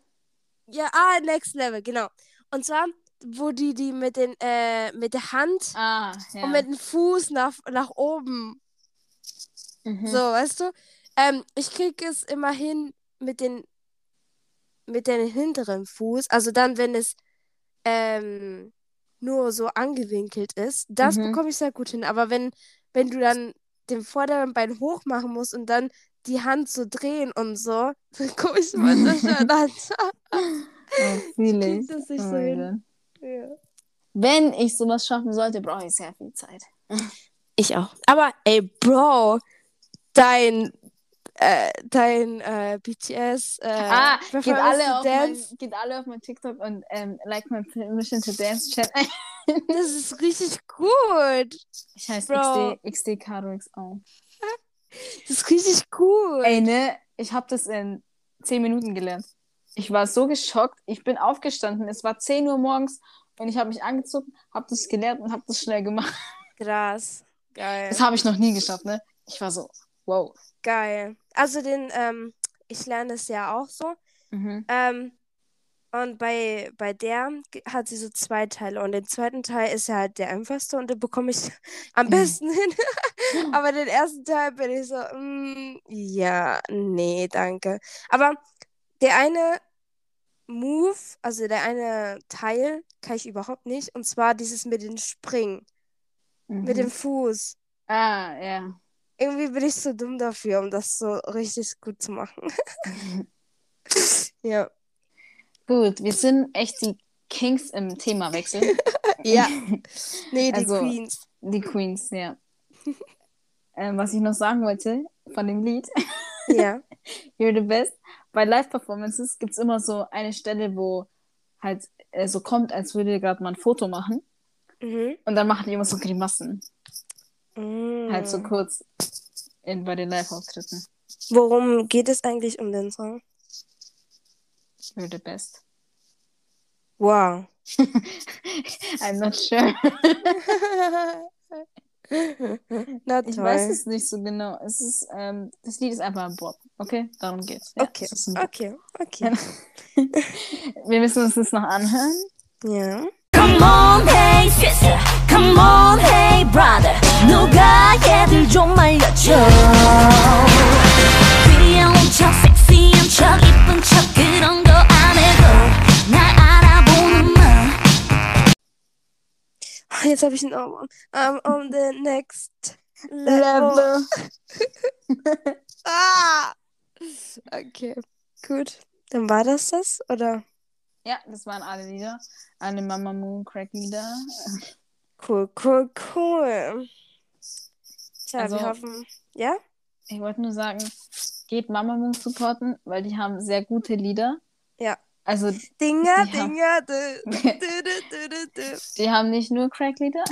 Ja, ah, Next Level, genau. Und zwar, wo die die mit den äh, mit der Hand Ah, ja. und mit dem Fuß nach, nach oben mhm. So, weißt du? Ähm, ich krieg es immer hin mit den mit dem hinteren Fuß. Also dann, wenn es ähm, nur so angewinkelt ist, das Mhm. bekomme ich sehr gut hin. Aber wenn, wenn du dann den vorderen Bein hoch machen musst und dann die Hand so drehen und so, dann komme ich immer so schön an. Oh, ich. das nicht oh so hin. Ja. Wenn ich sowas schaffen sollte, brauche ich sehr viel Zeit. Ich auch. Aber ey, Bro, dein äh, dein äh, BTS äh, ah, geht alle, auf mein, geht alle auf mein TikTok und ähm, like mein Permission to Dance Chat. das ist richtig gut. Ich heiße Bro. XD, XD Carux auch. Das ist richtig gut. Ey, ne, ich habe das in 10 Minuten gelernt. Ich war so geschockt. Ich bin aufgestanden. Es war 10 Uhr morgens und ich habe mich angezogen, habe das gelernt und habe das schnell gemacht. Krass. Geil. Das habe ich noch nie geschafft, ne? Ich war so, wow. Geil. Also den, ähm, ich lerne es ja auch so. Mhm. Ähm, und bei, bei der hat sie so zwei Teile. Und den zweiten Teil ist ja halt der einfachste und den bekomme ich am besten hin. Aber den ersten Teil bin ich so, mm, ja, nee, danke. Aber der eine Move, also der eine Teil, kann ich überhaupt nicht. Und zwar dieses mit dem Springen, mit Mhm. dem Fuß. Ah, ja. Irgendwie bin ich so dumm dafür, um das so richtig gut zu machen. ja. Gut, wir sind echt die Kings im Themawechsel. Ja. Nee, die Also- Queens. Die Queens, ja. ähm, was ich noch sagen wollte von dem Lied, Ja. You're the Best, bei Live-Performances gibt es immer so eine Stelle, wo halt äh, so kommt, als würde gerade mal ein Foto machen. Mhm. Und dann machen die immer so Grimassen. Mm. Halt so kurz in, bei den Live-Auftritten. Worum geht es eigentlich um den Song? You're the best. Wow. I'm not sure. Na Ich toll. weiß es nicht so genau. Es ist, ähm, das Lied ist einfach ein Bob. Okay? Darum geht's. Ja, Okay, es ist ein Bop. okay, okay. Wir müssen uns das noch anhören. Ja. Come on, hey sister. Come on, hey brother. 누가 얘들 좀 말려줘. 귀여운 척, 섹시한 척, 이쁜 척 그런 Jetzt habe ich einen Ohrwurm. I'm on the next level. Ah! Okay, gut. Dann war das das, oder? Ja, das waren alle Lieder. Alle Mama Moon Crack Lieder. Cool, cool, cool. Tja, Also- wir hoffen. Ja? Ich wollte nur sagen, geht Mama Moon supporten, weil die haben sehr gute Lieder. Ja. Also, Dinger, Ja. Dinger, die haben nicht nur Crack-Lieder,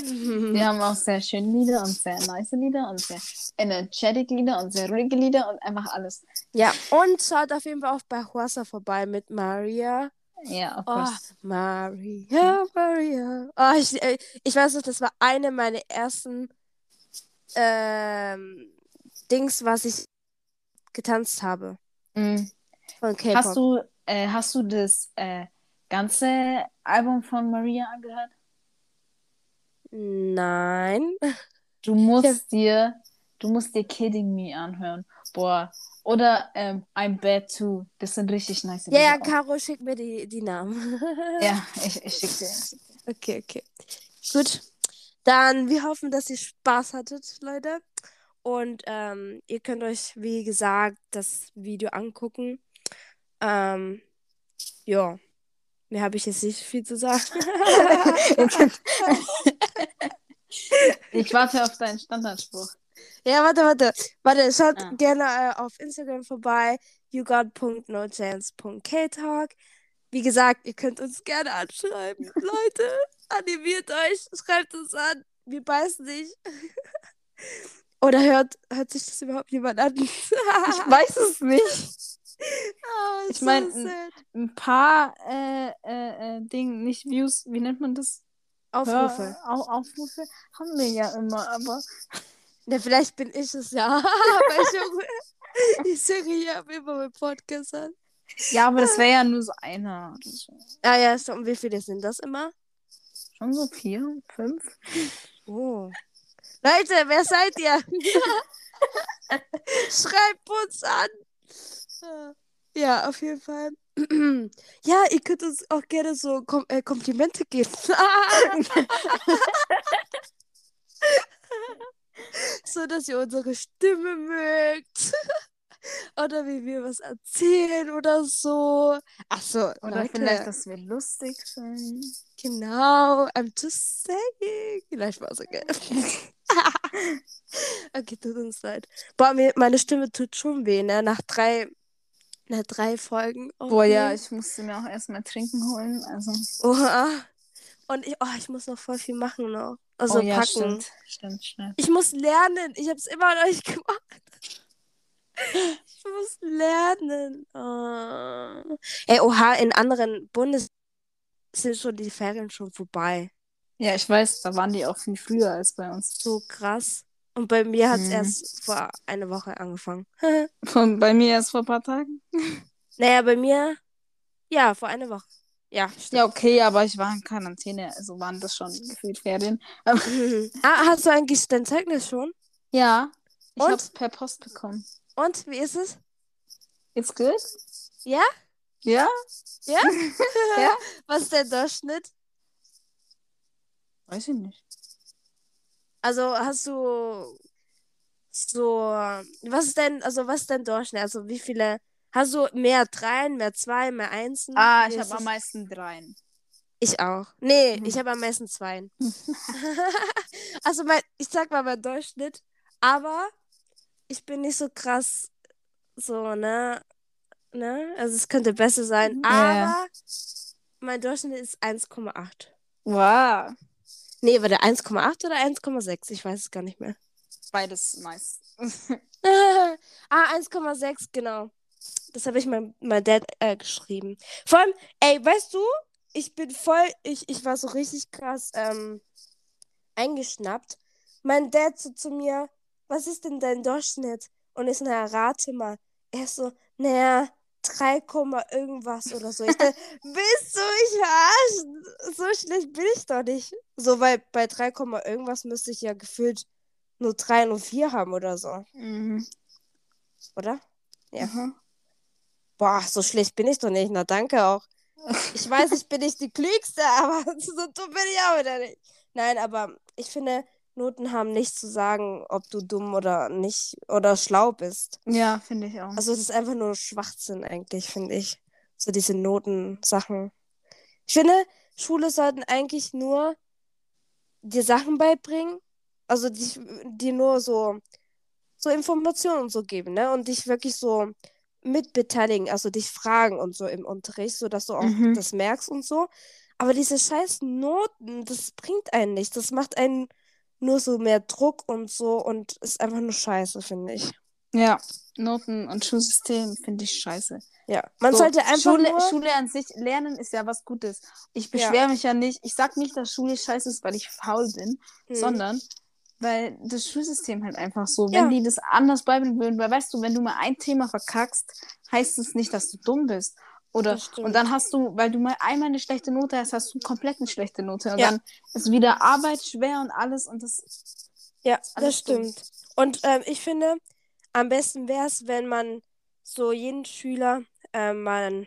die haben auch sehr schöne Lieder und sehr nice Lieder und sehr energetic Lieder und sehr ruhige Lieder und einfach alles. Ja, und schaut auf jeden Fall auch bei Huasa vorbei mit Maria. Ja, of Oh, course. Maria, Maria. Oh, ich, äh, ich weiß noch, das war eine meiner ersten ähm, Dings, was ich getanzt habe. Von K-Pop. Hast du, äh, hast du das äh, ganze Album von Maria angehört? Nein. Du musst dir, du musst dir Kidding Me anhören. Boah. Oder ähm, I'm Bad Too. Das sind richtig nice Ja, ja. Caro, schick mir die, die Namen. Ja, ich, ich schick dir. Okay, okay. Gut. Dann, wir hoffen, dass ihr Spaß hattet, Leute. Und ähm, ihr könnt euch, wie gesagt, das Video angucken. Ähm, ja. Mehr habe ich jetzt nicht viel zu sagen. Ich warte auf deinen Standardspruch. ja, warte, warte. Warte, schaut Ah. gerne äh, auf Instagram vorbei. yougot.nochance.ktalk. Wie gesagt, ihr könnt uns gerne anschreiben. Leute, animiert euch. Schreibt uns an. Wir beißen nicht. Oder hört, hört sich das überhaupt jemand an? Ich weiß es nicht. Ah, Ich so mein, sad. Ein paar äh, äh, äh, Dinge, nicht Views, wie nennt man das? Aufrufe. Hör- Au Aufrufe haben wir ja immer, aber Ja, vielleicht bin ich es ja. Aber. Ich singe hier auf immer mit Podcast an. Ja, aber das wäre ja nur so einer. Ah ja, so, und wie viele sind das immer? Schon so vier, fünf. Oh. Leute, wer seid ihr? Schreibt uns an. Ja, auf jeden Fall. Ja, ihr könnt uns auch gerne so Kom äh, Komplimente geben. so, dass ihr unsere Stimme mögt. Oder wie wir was erzählen oder so. Ach so, Oder Leute. vielleicht, dass wir lustig sind. Genau, I'm just saying. Vielleicht war es okay. okay, tut uns leid. Boah, mir, meine Stimme tut schon weh, ne? Nach drei, nach drei Folgen. Boah, ja, ich musste mir auch erstmal trinken holen. Also, Oha. Und ich, oh, ich muss noch voll viel machen noch. Also oh, ja, packen. stimmt. Stimmt, stimmt. Ich muss lernen. Ich habe es immer noch nicht gemacht. Ich muss lernen. Oh. Ey, oha, in anderen Bundes sind schon die Ferien schon vorbei. Ja, ich weiß, da waren die auch viel früher als bei uns. So krass. Und bei mir hat es Mhm. erst vor einer Woche angefangen. Von, bei mir erst vor ein paar Tagen. naja, bei mir, ja, vor einer Woche. Ja, stimmt. Ja, okay, aber ich war in Quarantäne, also waren das schon gefühlt Ferien. Aber, ah, hast du eigentlich dein Zeugnis schon? ja, ich Und? hab's per Post bekommen. Und, wie ist es? It's good? Ja? Ja? Ja? Ja? Was ist der Durchschnitt? Weiß ich nicht. Also hast du so, was ist denn, also was ist dein Durchschnitt? Also wie viele, hast du mehr Dreien, mehr Zwei, mehr Einsen? Ah, ich habe am meisten dreien. Ich auch. Nee, Mhm. ich habe am meisten Zweien. also mein, ich sag mal mein Durchschnitt, aber ich bin nicht so krass so, ne? Ne? Also es könnte besser sein, Ja. aber mein Durchschnitt ist 1,8. Wow. Nee, war der 1,8 oder 1,6? Ich weiß es gar nicht mehr. Beides nice. ah, 1,6, genau. Das habe ich meinem mein Dad äh, geschrieben. Vor allem, ey, weißt du, ich bin voll, ich, ich war so richtig krass ähm, eingeschnappt. Mein Dad so zu mir, was ist denn dein Durchschnitt? Und ich so, naja, rate mal. Er ist so, naja, 3, Komma irgendwas oder so. Ich dachte, willst du mich verarschen? So schlecht bin ich doch nicht. So, weil bei 3, Komma irgendwas müsste ich ja gefühlt nur 3 und 4 haben oder so, Mhm. oder? Ja. Mhm. Boah, so schlecht bin ich doch nicht. Na, danke auch. Ich weiß, ich bin nicht die Klügste, aber so dumm bin ich auch wieder nicht. Nein, aber ich finde, Noten haben nichts zu sagen, ob du dumm oder nicht oder schlau bist. Ja, finde ich auch. Also, es ist einfach nur Schwachsinn eigentlich, finde ich. So diese Notensachen. Ich finde, Schule sollten eigentlich nur dir Sachen beibringen, also dich, dir nur so, so Informationen und so geben, ne? Und dich wirklich so mitbeteiligen, also dich fragen und so im Unterricht, sodass du auch Mhm. das merkst und so. Aber diese scheiß Noten, das bringt einen nicht. Das macht einen nur so mehr Druck und so und ist einfach nur scheiße, finde ich. ja, Noten und Schulsystem finde ich scheiße. Ja, man So, sollte einfach Schule, nur... Schule an sich, Lernen ist ja was Gutes. Ich Ja. beschwere mich ja nicht. Ich sag nicht, dass Schule scheiße ist, weil ich faul bin, Hm. sondern weil das Schulsystem halt einfach so, Ja. wenn die das anders beibringen würden, weil weißt du, wenn du mal ein Thema verkackst, heißt es nicht, dass du dumm bist. Oder und dann hast du, weil du mal einmal eine schlechte Note hast, hast du komplett eine schlechte Note. Und Ja. dann ist wieder Arbeit schwer und alles und das Ja, das stimmt. Und ähm, ich finde, am besten wäre es, wenn man so jeden Schüler ähm, mal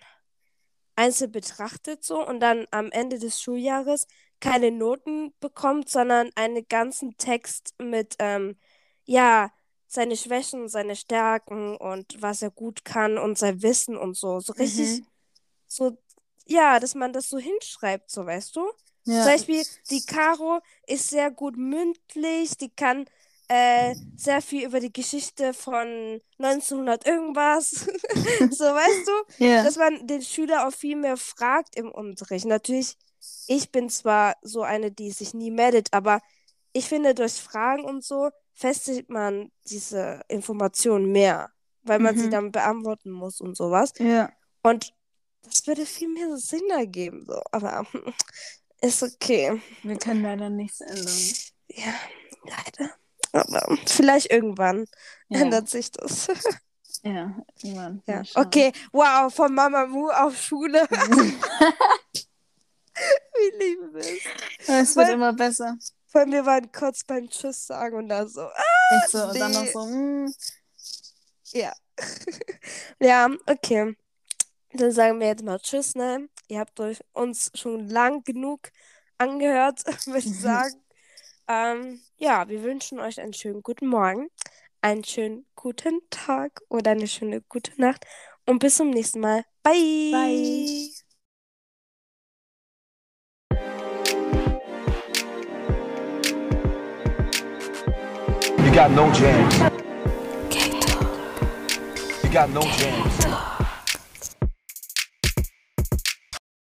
einzeln betrachtet so und dann am Ende des Schuljahres keine Noten bekommt, sondern einen ganzen Text mit, ähm, ja, seine Schwächen, seine Stärken und was er gut kann und sein Wissen und so. So richtig, Mhm. So, ja, dass man das so hinschreibt, so weißt du? ja. Zum Beispiel, die Caro ist sehr gut mündlich, die kann äh, sehr viel über die Geschichte von 1900 irgendwas. so, weißt du? ja. Dass man den Schüler auch viel mehr fragt im Unterricht. Natürlich, ich bin zwar so eine, die sich nie meldet, aber ich finde, durch Fragen und so festigt man diese Informationen mehr, weil man sie Mhm. dann beantworten muss und sowas. ja. Und das würde viel mehr Sinn ergeben, so. Aber ist okay. Wir können leider nichts ändern. Ja, leider. Aber vielleicht irgendwann Ja. ändert sich das. Ja, irgendwann. Ja. Okay, wow, von Mamamoo auf Schule. Wie lieben wir es. Es wird Weil- immer besser. Vor allem, wir waren kurz beim Tschüss sagen und da so, ah, so. Und dann noch nee. so, mm, ja. ja, okay. Dann sagen wir jetzt mal Tschüss, ne? Ihr habt euch uns schon lang genug angehört, würde ich sagen. ähm, ja, wir wünschen euch einen schönen guten Morgen, einen schönen guten Tag oder eine schöne gute Nacht und bis zum nächsten Mal. Bye. Bye. You got no jams. You got no jams.